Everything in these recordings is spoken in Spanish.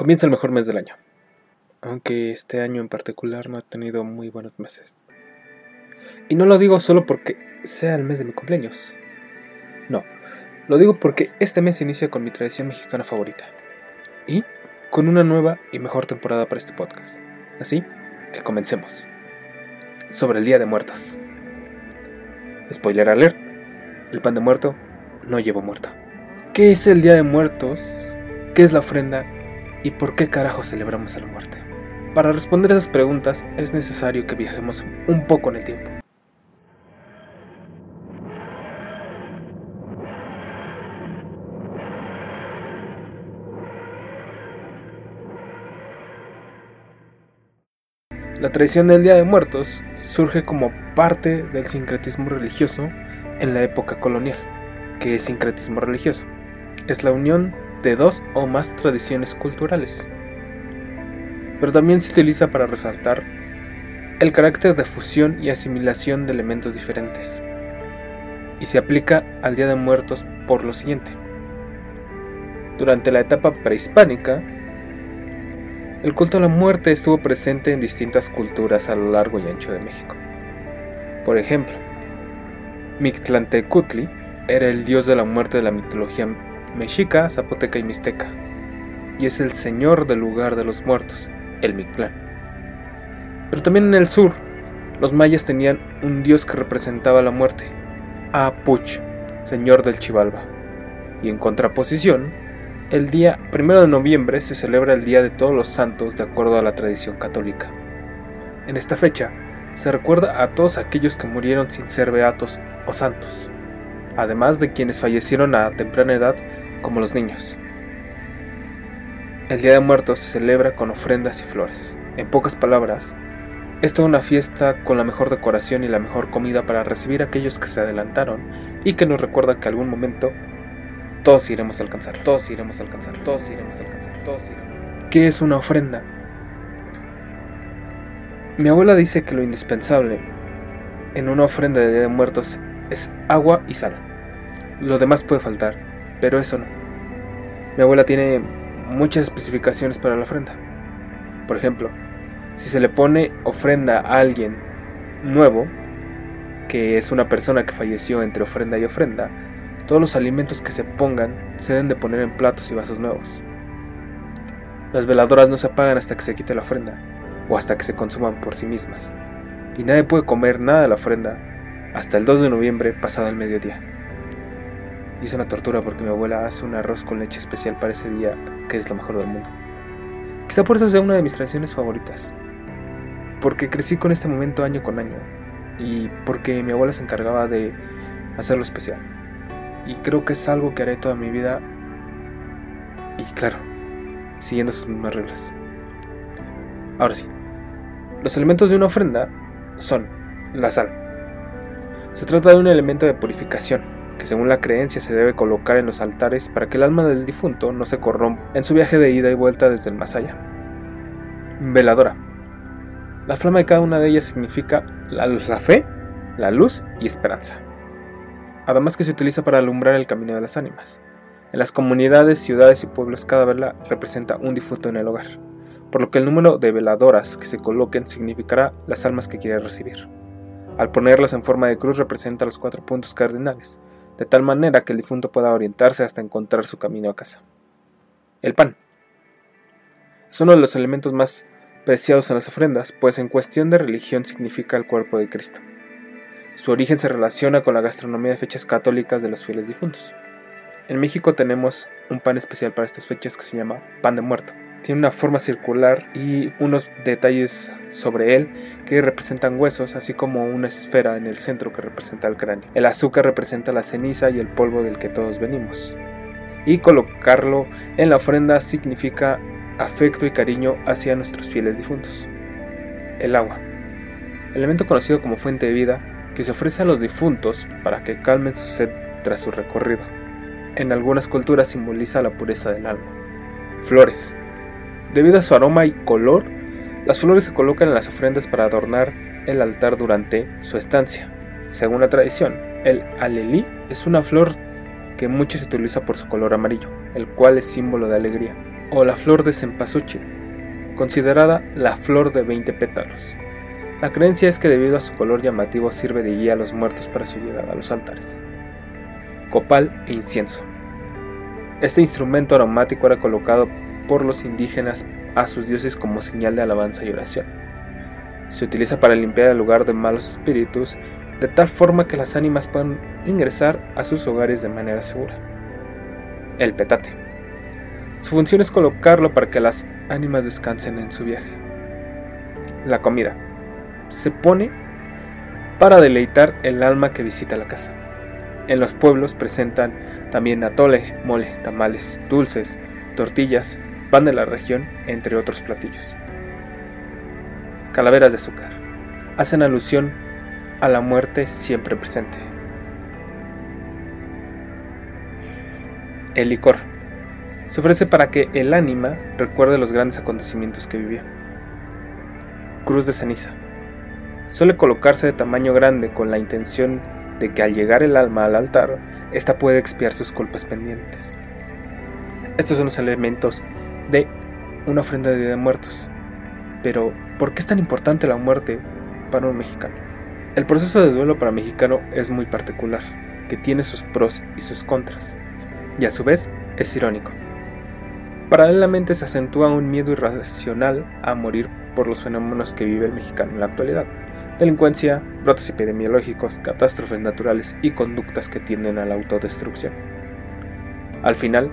Comienza el mejor mes del año, aunque este año en particular no ha tenido muy buenos meses. Y no lo digo solo porque sea el mes de mi cumpleaños. No, lo digo porque este mes inicia con mi tradición mexicana favorita. Y con una nueva y mejor temporada para este podcast. Así que comencemos. Sobre el Día de Muertos. Spoiler alert. El pan de muerto no lleva muerto. ¿Qué es el Día de Muertos? ¿Qué es la ofrenda? ¿Y por qué carajo celebramos a la muerte? Para responder esas preguntas es necesario que viajemos un poco en el tiempo. La tradición del Día de Muertos surge como parte del sincretismo religioso en la época colonial. ¿Qué es sincretismo religioso? Es la unión de dos o más tradiciones culturales. Pero también se utiliza para resaltar el carácter de fusión y asimilación de elementos diferentes. Y se aplica al Día de Muertos por lo siguiente. Durante la etapa prehispánica, el culto a la muerte estuvo presente en distintas culturas a lo largo y ancho de México. Por ejemplo, Mictlantecutli era el dios de la muerte de la mitología mexica, zapoteca y mixteca, y es el señor del lugar de los muertos, el Mictlán. Pero también en el sur, los mayas tenían un dios que representaba la muerte, Apuch, señor del Chivalba, y en contraposición, el día 1 de noviembre se celebra el Día de Todos los Santos de acuerdo a la tradición católica. En esta fecha se recuerda a todos aquellos que murieron sin ser beatos o santos, además de quienes fallecieron a temprana edad como los niños. El Día de Muertos se celebra con ofrendas y flores. En pocas palabras, es toda una fiesta con la mejor decoración y la mejor comida para recibir a aquellos que se adelantaron y que nos recuerdan que algún momento todos iremos a alcanzar, todos iremos a alcanzar, todos iremos a alcanzar, todos iremos. ¿Qué es una ofrenda? Mi abuela dice que lo indispensable en una ofrenda de Día de Muertos es agua y sal. Lo demás puede faltar, pero eso no. Mi abuela tiene muchas especificaciones para la ofrenda. Por ejemplo, si se le pone ofrenda a alguien nuevo, que es una persona que falleció entre ofrenda y ofrenda, todos los alimentos que se pongan se deben de poner en platos y vasos nuevos. Las veladoras no se apagan hasta que se quite la ofrenda, o hasta que se consuman por sí mismas, y nadie puede comer nada de la ofrenda hasta el 2 de noviembre pasado el mediodía. Y es una tortura porque mi abuela hace un arroz con leche especial para ese día, que es lo mejor del mundo. Quizá por eso sea una de mis tradiciones favoritas. Porque crecí con este momento año con año. Y porque mi abuela se encargaba de hacerlo especial. Y creo que es algo que haré toda mi vida. Y claro, siguiendo sus mismas reglas. Ahora sí, los elementos de una ofrenda son la sal. Se trata de un elemento de purificación que según la creencia se debe colocar en los altares para que el alma del difunto no se corrompa en su viaje de ida y vuelta desde el más allá. Veladora. La flama de cada una de ellas significa la, fe, la luz y esperanza. Además que se utiliza para alumbrar el camino de las ánimas. En las comunidades, ciudades y pueblos cada vela representa un difunto en el hogar, por lo que el número de veladoras que se coloquen significará las almas que quiere recibir. Al ponerlas en forma de cruz representa los cuatro puntos cardinales, de tal manera que el difunto pueda orientarse hasta encontrar su camino a casa. El pan. Es uno de los elementos más preciados en las ofrendas, pues en cuestión de religión significa el cuerpo de Cristo. Su origen se relaciona con la gastronomía de fechas católicas de los fieles difuntos. En México tenemos un pan especial para estas fechas que se llama pan de muerto tiene una forma circular y unos detalles sobre él que representan huesos, así como una esfera en el centro que representa el cráneo. El azúcar representa la ceniza y el polvo del que todos venimos. Y colocarlo en la ofrenda significa afecto y cariño hacia nuestros fieles difuntos. El agua. Elemento conocido como fuente de vida que se ofrece a los difuntos para que calmen su sed tras su recorrido. En algunas culturas simboliza la pureza del alma. Flores. Debido a su aroma y color, las flores se colocan en las ofrendas para adornar el altar durante su estancia. Según la tradición, el alelí es una flor que mucho se utiliza por su color amarillo, el cual es símbolo de alegría. o la flor de cempasúchil, considerada la flor de 20 pétalos. La creencia es que debido a su color llamativo sirve de guía a los muertos para su llegada a los altares. Copal e incienso. Este instrumento aromático era colocado por los indígenas a sus dioses como señal de alabanza y oración. Se utiliza para limpiar el lugar de malos espíritus de tal forma que las ánimas puedan ingresar a sus hogares de manera segura. El petate. Su función es colocarlo para que las ánimas descansen en su viaje. La comida. Se pone para deleitar el alma que visita la casa. En los pueblos presentan también atole, mole, tamales, dulces, tortillas, pan de la región, entre otros platillos. Calaveras de azúcar. Hacen alusión a la muerte siempre presente. El licor. Se ofrece para que el ánima recuerde los grandes acontecimientos que vivió. Cruz de ceniza. Suele colocarse de tamaño grande con la intención de que al llegar el alma al altar, ésta puede expiar sus culpas pendientes. Estos son los elementos de una ofrenda de Muertos. Pero, ¿por qué es tan importante la muerte para un mexicano? El proceso de duelo para mexicano es muy particular, que tiene sus pros y sus contras, y a su vez es irónico. Paralelamente se acentúa un miedo irracional a morir por los fenómenos que vive el mexicano en la actualidad. Delincuencia, brotes epidemiológicos, catástrofes naturales y conductas que tienden a la autodestrucción. Al final,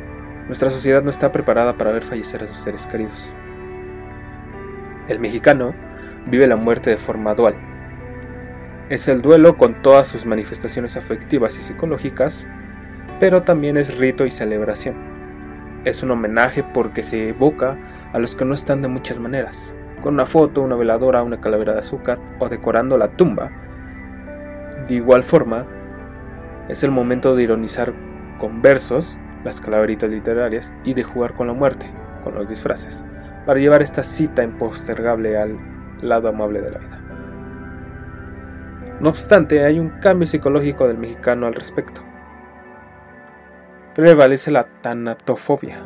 nuestra sociedad no está preparada para ver fallecer a sus seres queridos. El mexicano vive la muerte de forma dual. Es el duelo con todas sus manifestaciones afectivas y psicológicas, pero también es rito y celebración. Es un homenaje porque se evoca a los que no están de muchas maneras, con una foto, una veladora, una calavera de azúcar o decorando la tumba. De igual forma, es el momento de ironizar con versos las calaveritas literarias y de jugar con la muerte, con los disfraces, para llevar esta cita impostergable al lado amable de la vida. No obstante, hay un cambio psicológico del mexicano al respecto. Prevalece la tanatofobia,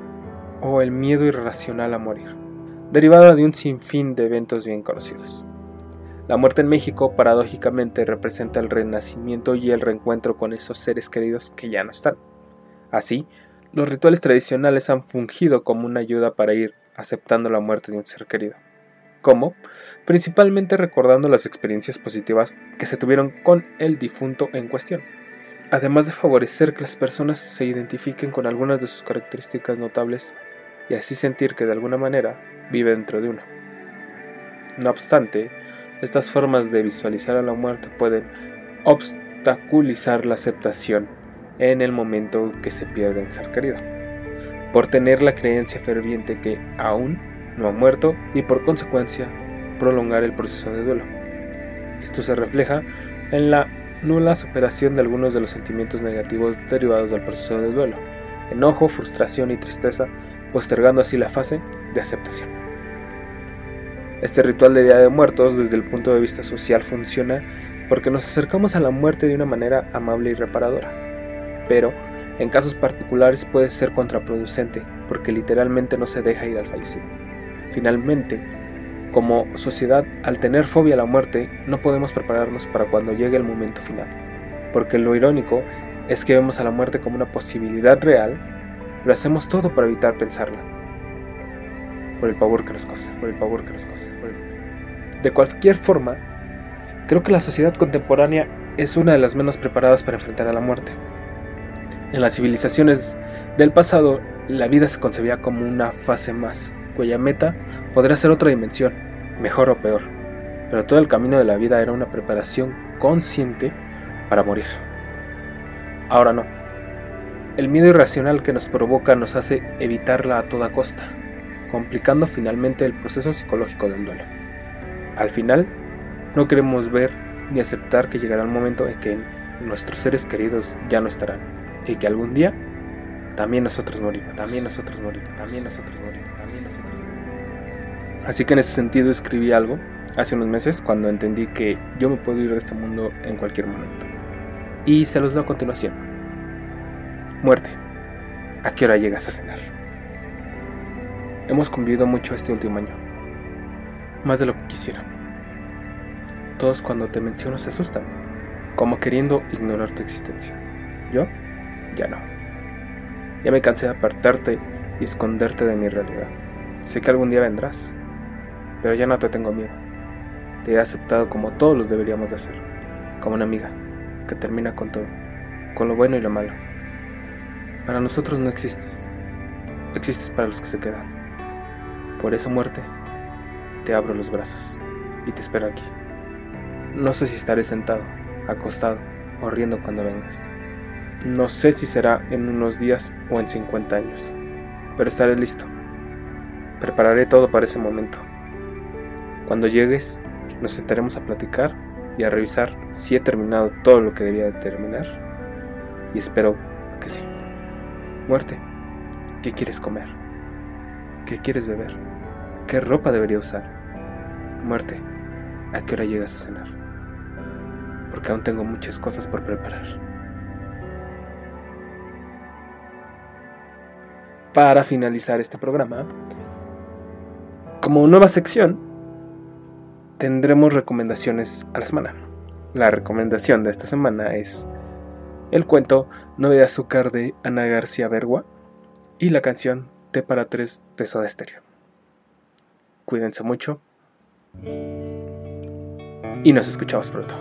o el miedo irracional a morir, derivada de un sinfín de eventos bien conocidos. La muerte en México paradójicamente representa el renacimiento y el reencuentro con esos seres queridos que ya no están. Así, los rituales tradicionales han fungido como una ayuda para ir aceptando la muerte de un ser querido. ¿Cómo? Principalmente recordando las experiencias positivas que se tuvieron con el difunto en cuestión, además de favorecer que las personas se identifiquen con algunas de sus características notables y así sentir que de alguna manera vive dentro de una. No obstante, estas formas de visualizar a la muerte pueden obstaculizar la aceptación en el momento que se pierde un ser querido, por tener la creencia ferviente que aún no ha muerto y por consecuencia prolongar el proceso de duelo. Esto se refleja en la nula superación de algunos de los sentimientos negativos derivados del proceso de duelo, enojo, frustración y tristeza, postergando así la fase de aceptación. Este ritual de Día de Muertos desde el punto de vista social funciona porque nos acercamos a la muerte de una manera amable y reparadora pero en casos particulares puede ser contraproducente porque literalmente no se deja ir al fallecido. Finalmente, como sociedad, al tener fobia a la muerte, no podemos prepararnos para cuando llegue el momento final, porque lo irónico es que vemos a la muerte como una posibilidad real, pero hacemos todo para evitar pensarla. Por el pavor que nos causa, por el pavor que nos causa. De cualquier forma, creo que la sociedad contemporánea es una de las menos preparadas para enfrentar a la muerte. En las civilizaciones del pasado, la vida se concebía como una fase más, cuya meta podría ser otra dimensión, mejor o peor, pero todo el camino de la vida era una preparación consciente para morir. Ahora no. El miedo irracional que nos provoca nos hace evitarla a toda costa, complicando finalmente el proceso psicológico del duelo. Al final, no queremos ver ni aceptar que llegará el momento en que nuestros seres queridos ya no estarán y que algún día también nosotros morimos, también nosotros morimos, también nosotros morimos, también nosotros morimos. Así que en ese sentido escribí algo hace unos meses cuando entendí que yo me puedo ir de este mundo en cualquier momento. Y se los doy a continuación. Muerte. ¿A qué hora llegas a cenar? Hemos convivido mucho este último año, más de lo que quisiera. Todos cuando te menciono se asustan, como queriendo ignorar tu existencia. Yo, ya no. Ya me cansé de apartarte y esconderte de mi realidad. Sé que algún día vendrás, pero ya no te tengo miedo. Te he aceptado como todos los deberíamos de hacer, como una amiga que termina con todo, con lo bueno y lo malo. Para nosotros no existes, existes para los que se quedan. Por eso muerte, te abro los brazos y te espero aquí. No sé si estaré sentado, acostado o riendo cuando vengas. No sé si será en unos días o en 50 años, pero estaré listo. Prepararé todo para ese momento. Cuando llegues, nos sentaremos a platicar y a revisar si he terminado todo lo que debía de terminar. Y espero que sí. Muerte, ¿qué quieres comer? ¿Qué quieres beber? ¿Qué ropa debería usar? Muerte, ¿a qué hora llegas a cenar? Porque aún tengo muchas cosas por preparar. Para finalizar este programa, como nueva sección, tendremos recomendaciones a la semana. La recomendación de esta semana es el cuento Nueve de Azúcar de Ana García Bergua y la canción T para tres de Soda Stereo. Cuídense mucho. Y nos escuchamos pronto.